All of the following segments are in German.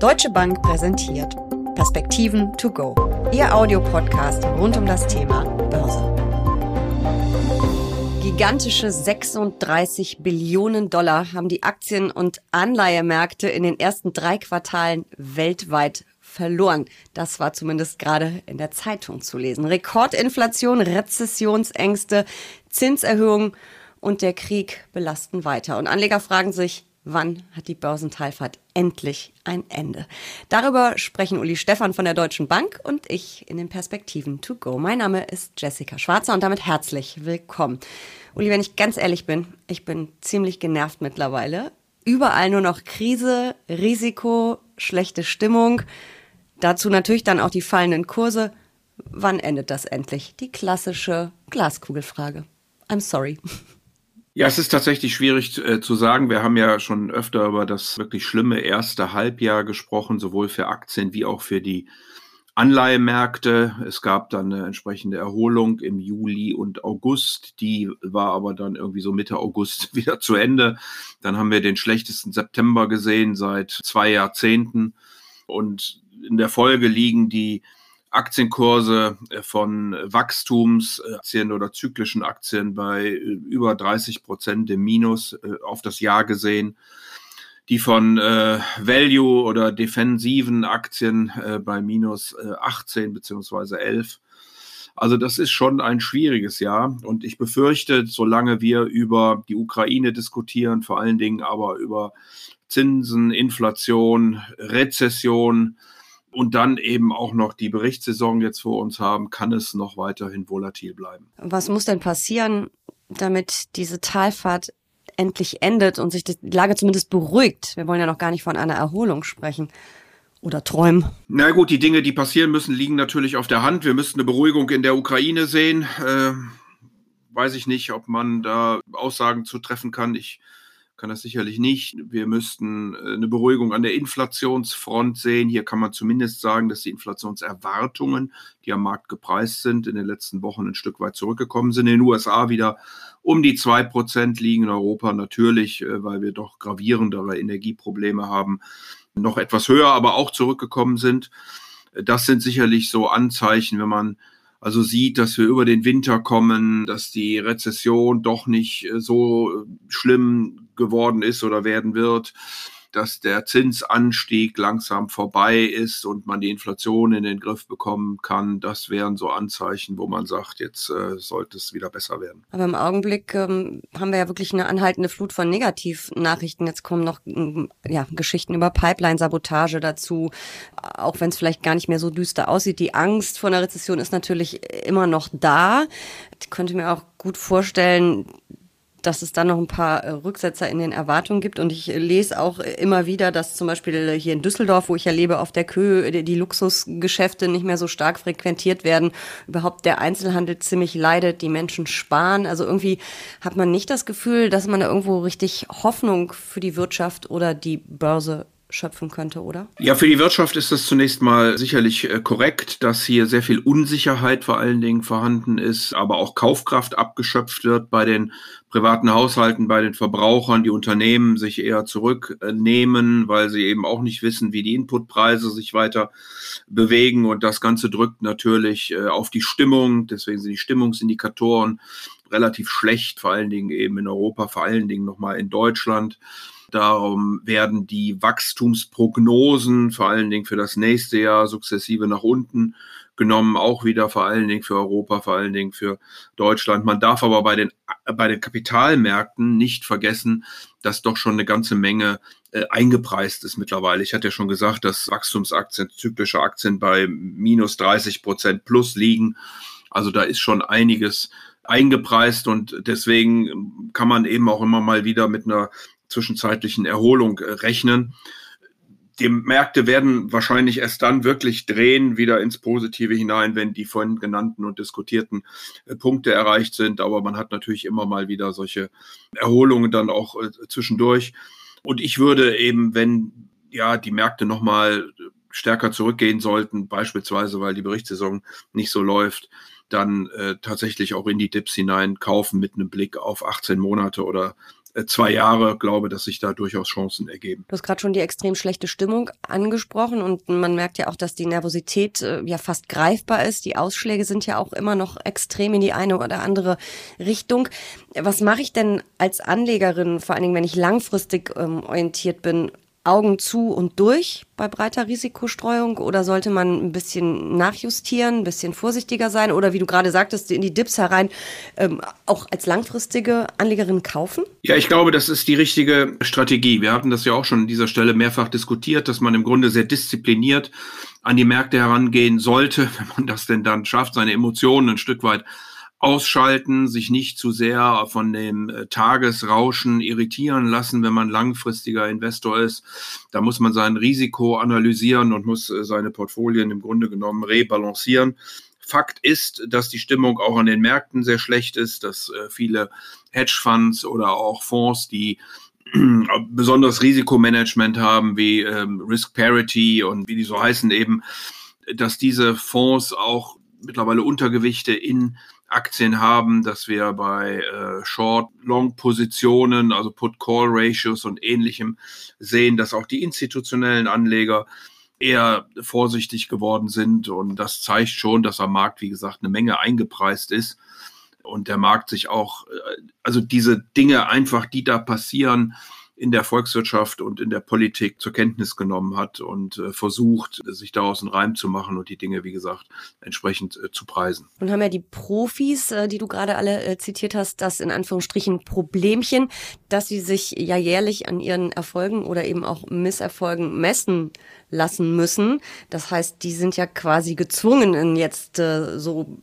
Deutsche Bank präsentiert Perspektiven to go. Ihr Audiopodcast rund um das Thema Börse. Gigantische 36 Billionen Dollar haben die Aktien- und Anleihemärkte in den ersten drei Quartalen weltweit verloren. Das war zumindest gerade in der Zeitung zu lesen. Rekordinflation, Rezessionsängste, Zinserhöhungen und der Krieg belasten weiter. Und Anleger fragen sich, wann hat die Börsentalfahrt endlich ein Ende? Darüber sprechen Uli Stefan von der Deutschen Bank und ich in den Perspektiven to go. Mein Name ist Jessica Schwarzer und damit herzlich willkommen. Uli, wenn ich ganz ehrlich bin, ich bin ziemlich genervt mittlerweile. Überall nur noch Krise, Risiko, schlechte Stimmung. Dazu natürlich dann auch die fallenden Kurse. Wann endet das endlich? Die klassische Glaskugelfrage. I'm sorry. Ja, es ist tatsächlich schwierig äh, zu sagen. Wir haben ja schon öfter über das wirklich schlimme erste Halbjahr gesprochen, sowohl für Aktien wie auch für die Anleihemärkte. Es gab dann eine entsprechende Erholung im Juli und August. Die war aber dann irgendwie so Mitte August wieder zu Ende. Dann haben wir den schlechtesten September gesehen seit zwei Jahrzehnten. Und in der Folge liegen die Aktienkurse äh, von Wachstumsaktien oder zyklischen Aktien bei äh, über 30 Prozent im Minus äh, auf das Jahr gesehen. Die von äh, Value oder defensiven Aktien äh, bei minus äh, 18 beziehungsweise 11. Also das ist schon ein schwieriges Jahr und ich befürchte, solange wir über die Ukraine diskutieren, vor allen Dingen aber über Zinsen, Inflation, Rezession, und dann eben auch noch die Berichtssaison jetzt vor uns haben, kann es noch weiterhin volatil bleiben. Was muss denn passieren, damit diese Talfahrt endlich endet und sich die Lage zumindest beruhigt? Wir wollen ja noch gar nicht von einer Erholung sprechen. Oder träumen. Na gut, die Dinge, die passieren müssen, liegen natürlich auf der Hand. Wir müssten eine Beruhigung in der Ukraine sehen. Äh, weiß ich nicht, ob man da Aussagen zu treffen kann. Ich kann das sicherlich nicht. Wir müssten äh, eine Beruhigung an der Inflationsfront sehen. Hier kann man zumindest sagen, dass die Inflationserwartungen, die am Markt gepreist sind, in den letzten Wochen ein Stück weit zurückgekommen sind. In den USA wieder um die zwei Prozent liegen, in Europa natürlich, äh, weil wir doch gravierendere Energieprobleme haben, noch etwas höher, aber auch zurückgekommen sind. Das sind sicherlich so Anzeichen, wenn man also sieht, dass wir über den Winter kommen, dass die Rezession doch nicht äh, so schlimm geworden ist oder werden wird dass der Zinsanstieg langsam vorbei ist und man die Inflation in den Griff bekommen kann, das wären so Anzeichen, wo man sagt, jetzt äh, sollte es wieder besser werden. Aber im Augenblick ähm, haben wir ja wirklich eine anhaltende Flut von Negativnachrichten. Jetzt kommen noch mm, ja, Geschichten über Pipeline-Sabotage dazu, auch wenn es vielleicht gar nicht mehr so düster aussieht. Die Angst vor einer Rezession ist natürlich immer noch da. Ich könnte mir auch gut vorstellen, dass es dann noch ein paar äh, Rücksetzer in den Erwartungen gibt. Und ich lese auch immer wieder, dass zum Beispiel hier in Düsseldorf, wo ich ja lebe, auf der Kö die Luxusgeschäfte nicht mehr so stark frequentiert werden. Überhaupt der Einzelhandel ziemlich leidet, die Menschen sparen. Also irgendwie hat man nicht das Gefühl, dass man da irgendwo richtig Hoffnung für die Wirtschaft oder die Börse schöpfen könnte, oder? Ja, für die Wirtschaft ist das zunächst mal sicherlich äh, korrekt, dass hier sehr viel Unsicherheit vor allen Dingen vorhanden ist, aber auch Kaufkraft abgeschöpft wird bei den privaten Haushalten, bei den Verbrauchern, die Unternehmen sich eher zurücknehmen, weil sie eben auch nicht wissen, wie die Inputpreise sich weiter bewegen und das Ganze drückt natürlich äh, auf die Stimmung, deswegen sind die Stimmungsindikatoren relativ schlecht, vor allen Dingen eben in Europa, vor allen Dingen nochmal in Deutschland. Darum werden die Wachstumsprognosen vor allen Dingen für das nächste Jahr sukzessive nach unten genommen, auch wieder vor allen Dingen für Europa, vor allen Dingen für Deutschland. Man darf aber bei den, bei den Kapitalmärkten nicht vergessen, dass doch schon eine ganze Menge äh, eingepreist ist mittlerweile. Ich hatte ja schon gesagt, dass Wachstumsaktien, zyklische Aktien bei minus 30 Prozent plus liegen. Also da ist schon einiges eingepreist und deswegen kann man eben auch immer mal wieder mit einer zwischenzeitlichen Erholung äh, rechnen. Die Märkte werden wahrscheinlich erst dann wirklich drehen, wieder ins Positive hinein, wenn die vorhin genannten und diskutierten äh, Punkte erreicht sind. Aber man hat natürlich immer mal wieder solche Erholungen dann auch äh, zwischendurch. Und ich würde eben, wenn ja die Märkte nochmal stärker zurückgehen sollten, beispielsweise weil die Berichtssaison nicht so läuft, dann äh, tatsächlich auch in die Dips hinein kaufen mit einem Blick auf 18 Monate oder äh, zwei Jahre glaube, dass sich da durchaus Chancen ergeben. Du hast gerade schon die extrem schlechte Stimmung angesprochen und man merkt ja auch, dass die Nervosität äh, ja fast greifbar ist. Die Ausschläge sind ja auch immer noch extrem in die eine oder andere Richtung. Was mache ich denn als Anlegerin, vor allen Dingen, wenn ich langfristig ähm, orientiert bin? Augen zu und durch bei breiter Risikostreuung oder sollte man ein bisschen nachjustieren, ein bisschen vorsichtiger sein oder wie du gerade sagtest, in die Dips herein ähm, auch als langfristige Anlegerin kaufen? Ja, ich glaube, das ist die richtige Strategie. Wir hatten das ja auch schon an dieser Stelle mehrfach diskutiert, dass man im Grunde sehr diszipliniert an die Märkte herangehen sollte, wenn man das denn dann schafft, seine Emotionen ein Stück weit ausschalten, sich nicht zu sehr von dem äh, Tagesrauschen irritieren lassen, wenn man langfristiger Investor ist. Da muss man sein Risiko analysieren und muss äh, seine Portfolien im Grunde genommen rebalancieren. Fakt ist, dass die Stimmung auch an den Märkten sehr schlecht ist, dass äh, viele Hedgefonds oder auch Fonds, die besonders Risikomanagement haben, wie ähm, Risk Parity und wie die so heißen eben, dass diese Fonds auch mittlerweile Untergewichte in Aktien haben, dass wir bei äh, Short-Long-Positionen, also Put-Call-Ratios und ähnlichem sehen, dass auch die institutionellen Anleger eher vorsichtig geworden sind. Und das zeigt schon, dass am Markt, wie gesagt, eine Menge eingepreist ist. Und der Markt sich auch, äh, also diese Dinge einfach, die da passieren, in der Volkswirtschaft und in der Politik zur Kenntnis genommen hat und äh, versucht, sich daraus einen Reim zu machen und die Dinge, wie gesagt, entsprechend äh, zu preisen. Und haben ja die Profis, äh, die du gerade alle zitiert hast, das in Anführungsstrichen Problemchen, dass sie sich ja jährlich an ihren Erfolgen oder eben auch Misserfolgen messen lassen müssen. Das heißt, die sind ja quasi gezwungen, in jetzt äh, so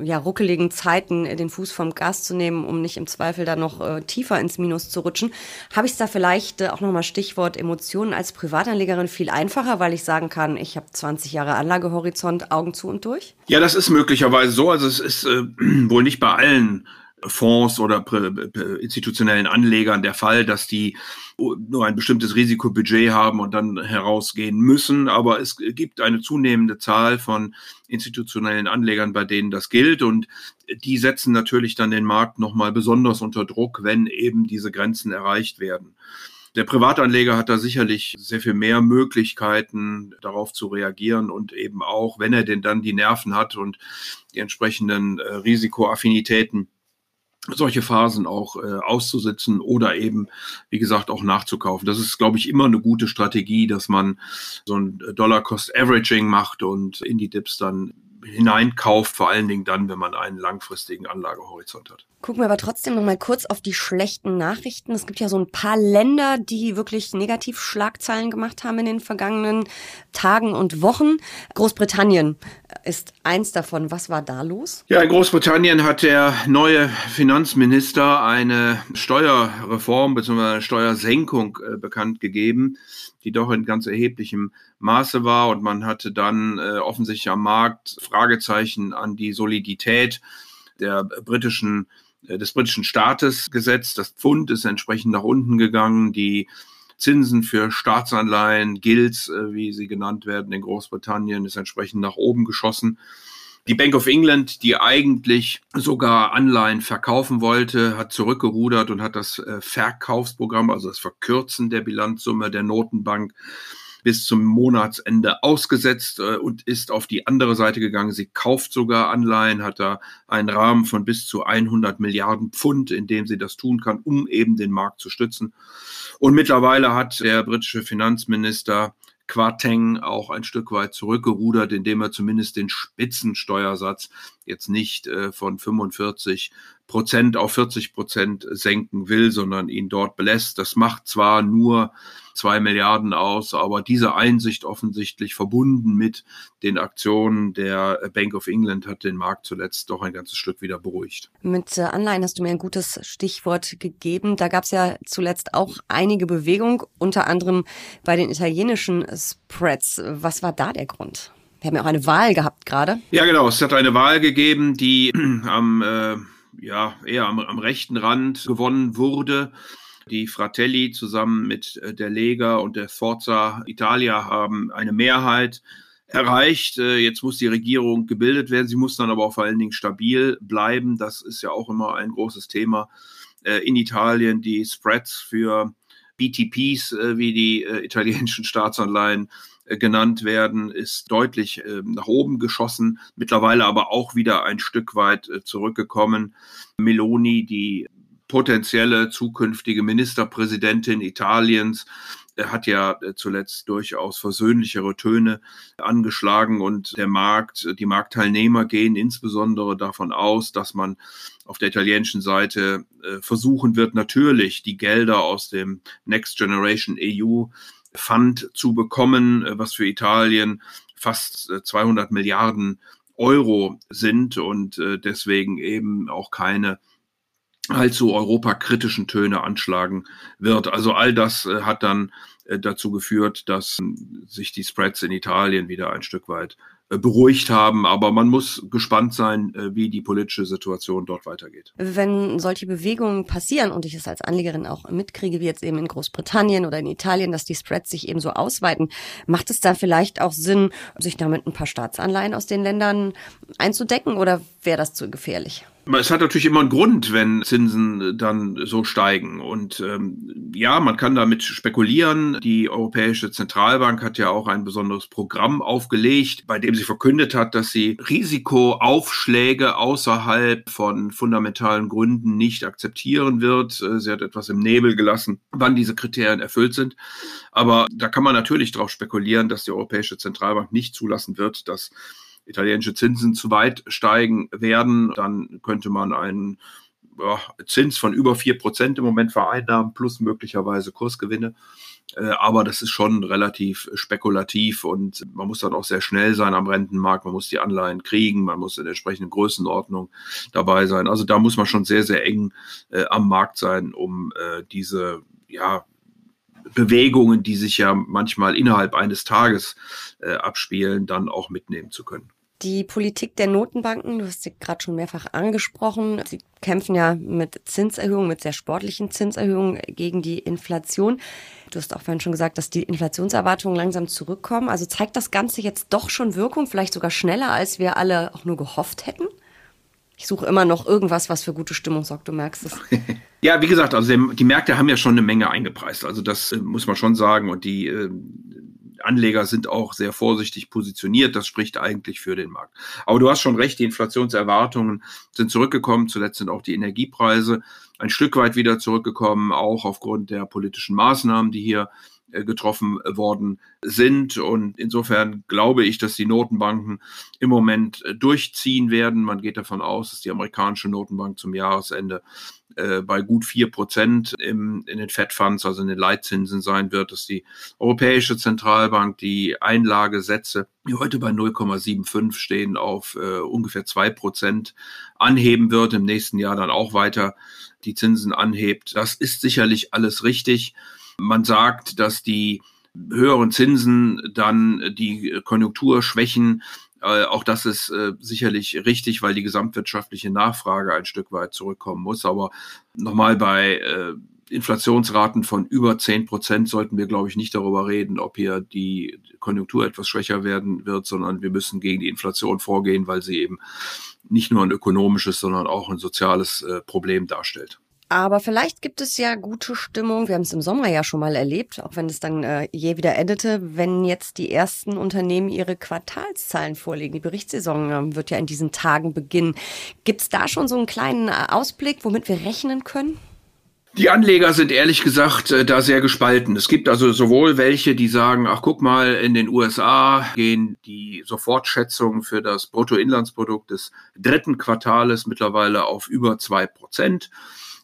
ja, ruckeligen Zeiten den Fuß vom Gas zu nehmen, um nicht im Zweifel da noch äh, tiefer ins Minus zu rutschen. Habe ich es da vielleicht äh, auch nochmal Stichwort Emotionen als Privatanlegerin viel einfacher, weil ich sagen kann, ich habe 20 Jahre Anlagehorizont, Augen zu und durch? Ja, das ist möglicherweise so. Also es ist äh, wohl nicht bei allen Fonds oder institutionellen Anlegern der Fall, dass die nur ein bestimmtes Risikobudget haben und dann herausgehen müssen. Aber es gibt eine zunehmende Zahl von institutionellen Anlegern, bei denen das gilt. Und die setzen natürlich dann den Markt nochmal besonders unter Druck, wenn eben diese Grenzen erreicht werden. Der Privatanleger hat da sicherlich sehr viel mehr Möglichkeiten, darauf zu reagieren und eben auch, wenn er denn dann die Nerven hat und die entsprechenden äh, Risikoaffinitäten, solche Phasen auch äh, auszusitzen oder eben, wie gesagt, auch nachzukaufen. Das ist, glaube ich, immer eine gute Strategie, dass man so ein Dollar-Cost-Averaging macht und in die Dips dann hineinkauft, vor allen Dingen dann, wenn man einen langfristigen Anlagehorizont hat. Gucken wir aber trotzdem noch mal kurz auf die schlechten Nachrichten. Es gibt ja so ein paar Länder, die wirklich negativ Schlagzeilen gemacht haben in den vergangenen Tagen und Wochen. Großbritannien ist eins davon. Was war da los? Ja, in Großbritannien hat der neue Finanzminister eine Steuerreform bzw. eine Steuersenkung äh, bekannt gegeben, die doch in ganz erheblichem Maße war. Und man hatte dann äh, offensichtlich am Markt Fragezeichen an die Solidität der britischen äh, des britischen Staates gesetzt. Das Pfund ist entsprechend nach unten gegangen. Die Zinsen für Staatsanleihen, Gilts, äh, wie sie genannt werden in Großbritannien, ist entsprechend nach oben geschossen. Die Bank of England, die eigentlich sogar Anleihen verkaufen wollte, hat zurückgerudert und hat das äh, Verkaufsprogramm, also das Verkürzen der Bilanzsumme der Notenbank bis zum Monatsende ausgesetzt äh, und ist auf die andere Seite gegangen. Sie kauft sogar Anleihen, hat da einen Rahmen von bis zu 100 Milliarden Pfund, in dem sie das tun kann, um eben den Markt zu stützen. Und mittlerweile hat der britische Finanzminister Quarteng auch ein Stück weit zurückgerudert, indem er zumindest den Spitzensteuersatz jetzt nicht äh, von 45 Prozent auf 40 Prozent senken will, sondern ihn dort belässt. Das macht zwar nur zwei Milliarden aus, aber diese Einsicht offensichtlich verbunden mit den Aktionen der Bank of England hat den Markt zuletzt doch ein ganzes Stück wieder beruhigt. Mit äh, Anleihen hast du mir ein gutes Stichwort gegeben. Da gab es ja zuletzt auch einige Bewegung, unter anderem bei den italienischen Spreads. Was war da der Grund? Wir haben ja auch eine Wahl gehabt gerade. Ja, genau. Es hat eine Wahl gegeben, die am äh, ja, eher am, am rechten Rand gewonnen wurde. Die Fratelli zusammen mit äh, der Lega und der Forza Italia haben eine Mehrheit erreicht. Äh, jetzt muss die Regierung gebildet werden. Sie muss dann aber auch vor allen Dingen stabil bleiben. Das ist ja auch immer ein großes Thema äh, in Italien die Spreads für BTPs, äh, wie die äh, italienischen Staatsanleihen äh, genannt werden, ist deutlich ähm, nach oben geschossen, mittlerweile aber auch wieder ein Stück weit zurückgekommen. Meloni, die potenzielle zukünftige Ministerpräsidentin Italiens, hat ja äh, zuletzt durchaus versöhnlichere Töne angeschlagen und der Markt, die Marktteilnehmer gehen insbesondere davon aus, dass man auf der italienischen Seite versuchen wird, natürlich die Gelder aus dem Next Generation EU Fund zu bekommen, äh, was für Italien fast 200 äh, Milliarden Euro sind und äh, deswegen eben auch keine allzu europakritischen Töne anschlagen wird. Also all das hat dann dazu geführt, dass sich die Spreads in Italien wieder ein Stück weit äh, beruhigt haben. Aber man muss gespannt sein, äh, wie die politische Situation dort weitergeht. Wenn solche Bewegungen passieren und ich es als Anlegerin auch mitkriege, wie jetzt eben in Großbritannien oder in Italien, dass die Spreads sich eben so ausweiten, macht es da vielleicht auch Sinn, sich damit ein paar Staatsanleihen aus den Ländern einzudecken oder wäre das zu gefährlich? Es hat natürlich immer einen Grund, wenn Zinsen dann so steigen. Und ähm, ja, man kann damit spekulieren. Die Europäische Zentralbank hat ja auch ein besonderes Programm aufgelegt, bei dem sie verkündet hat, dass sie Risikoaufschläge außerhalb von fundamentalen Gründen nicht akzeptieren wird. Äh, sie hat etwas im Nebel gelassen, wann diese Kriterien erfüllt sind. Aber da kann man natürlich darauf spekulieren, dass die Europäische Zentralbank nicht zulassen wird, dass italienische Zinsen zu weit steigen werden, dann könnte man einen ja, Zins von über vier Prozent im Moment vereinnahmen, plus möglicherweise Kursgewinne. Äh, aber das ist schon relativ spekulativ und man muss dann auch sehr schnell sein am Rentenmarkt. Man muss die Anleihen kriegen, man muss in der entsprechenden Größenordnung dabei sein. Also da muss man schon sehr, sehr eng äh, am Markt sein, um äh, diese, ja, Bewegungen, die sich ja manchmal innerhalb eines Tages äh, abspielen, dann auch mitnehmen zu können. Die Politik der Notenbanken, du hast sie gerade schon mehrfach angesprochen, sie kämpfen ja mit Zinserhöhungen, mit sehr sportlichen Zinserhöhungen gegen die Inflation. Du hast auch vorhin schon gesagt, dass die Inflationserwartungen langsam zurückkommen. Also zeigt das Ganze jetzt doch schon Wirkung, vielleicht sogar schneller, als wir alle auch nur gehofft hätten? Ich suche immer noch irgendwas, was für gute Stimmung sorgt, du merkst es. Ja, wie gesagt, also die Märkte haben ja schon eine Menge eingepreist. Also das äh, muss man schon sagen. Und die äh, Anleger sind auch sehr vorsichtig positioniert. Das spricht eigentlich für den Markt. Aber du hast schon recht, die Inflationserwartungen sind zurückgekommen. Zuletzt sind auch die Energiepreise ein Stück weit wieder zurückgekommen, auch aufgrund der politischen Maßnahmen, die hier getroffen worden sind. Und insofern glaube ich, dass die Notenbanken im Moment äh, durchziehen werden. Man geht davon aus, dass die amerikanische Notenbank zum Jahresende äh, bei gut vier Prozent in den Fed Funds, also in den Leitzinsen sein wird, dass die Europäische Zentralbank die Einlagesätze, die heute bei 0,75 stehen, auf äh, ungefähr zwei Prozent anheben wird, im nächsten Jahr dann auch weiter die Zinsen anhebt. Das ist sicherlich alles richtig. Man sagt, dass die höheren Zinsen dann die Konjunktur schwächen. Äh, auch das ist äh, sicherlich richtig, weil die gesamtwirtschaftliche Nachfrage ein Stück weit zurückkommen muss. Aber nochmal bei äh, Inflationsraten von über zehn Prozent sollten wir, glaube ich, nicht darüber reden, ob hier die Konjunktur etwas schwächer werden wird, sondern wir müssen gegen die Inflation vorgehen, weil sie eben nicht nur ein ökonomisches, sondern auch ein soziales Problem darstellt. Aber vielleicht gibt es ja gute Stimmung. Wir haben es im Sommer ja schon mal erlebt, auch wenn es dann äh, je wieder endete, wenn jetzt die ersten Unternehmen ihre Quartalszahlen vorlegen. Die Berichtssaison äh, wird ja in diesen Tagen beginnen. Gibt es da schon so einen kleinen äh, Ausblick, womit wir rechnen können? Die Anleger sind ehrlich gesagt äh, da sehr gespalten. Es gibt also sowohl welche, die sagen, ach guck mal, in den USA gehen die Sofortschätzungen für das Bruttoinlandsprodukt des dritten Quartales mittlerweile auf über zwei Prozent.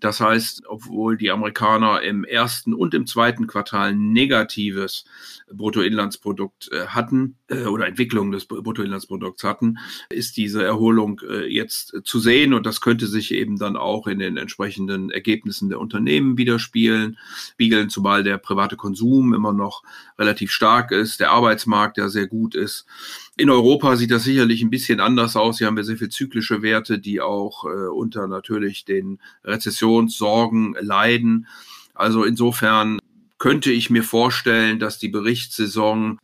Das heißt, obwohl die Amerikaner im ersten und im zweiten Quartal negatives Bruttoinlandsprodukt äh, hatten äh, oder Entwicklung des Bruttoinlandsprodukts hatten, ist diese Erholung äh, jetzt zu sehen und das könnte sich eben dann auch in den entsprechenden Ergebnissen der Unternehmen widerspiegeln, spiegeln, zumal der private Konsum immer noch relativ stark ist, der Arbeitsmarkt ja sehr gut ist. In Europa sieht das sicherlich ein bisschen anders aus. Hier haben wir sehr viel zyklische Werte, die auch unter natürlich den Rezessionssorgen leiden. Also insofern könnte ich mir vorstellen, dass die Berichtssaison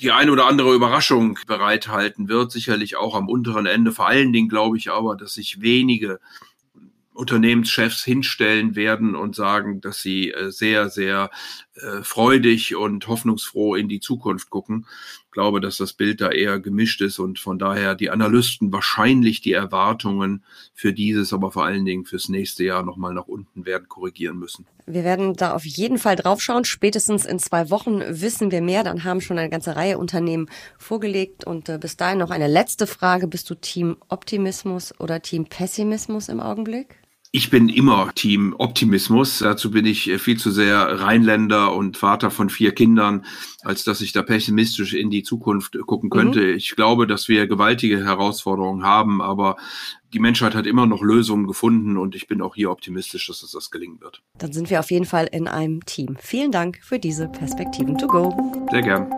die eine oder andere Überraschung bereithalten wird, sicherlich auch am unteren Ende. Vor allen Dingen glaube ich aber, dass sich wenige Unternehmenschefs hinstellen werden und sagen, dass sie äh, sehr, sehr äh, freudig und hoffnungsfroh in die Zukunft gucken. Ich glaube, dass das Bild da eher gemischt ist und von daher die Analysten wahrscheinlich die Erwartungen für dieses, aber vor allen Dingen fürs nächste Jahr nochmal nach unten werden korrigieren müssen. Wir werden da auf jeden Fall draufschauen. Spätestens in zwei Wochen wissen wir mehr. Dann haben schon eine ganze Reihe Unternehmen vorgelegt. Und äh, bis dahin noch eine letzte Frage. Bist du Team Optimismus oder Team Pessimismus im Augenblick? Ich bin immer Team Optimismus. Dazu bin ich viel zu sehr Rheinländer und Vater von vier Kindern, als dass ich da pessimistisch in die Zukunft gucken könnte. Mhm. Ich glaube, dass wir gewaltige Herausforderungen haben, aber die Menschheit hat immer noch Lösungen gefunden und ich bin auch hier optimistisch, dass es das gelingen wird. Dann sind wir auf jeden Fall in einem Team. Vielen Dank für diese Perspektiven to go. Sehr gern.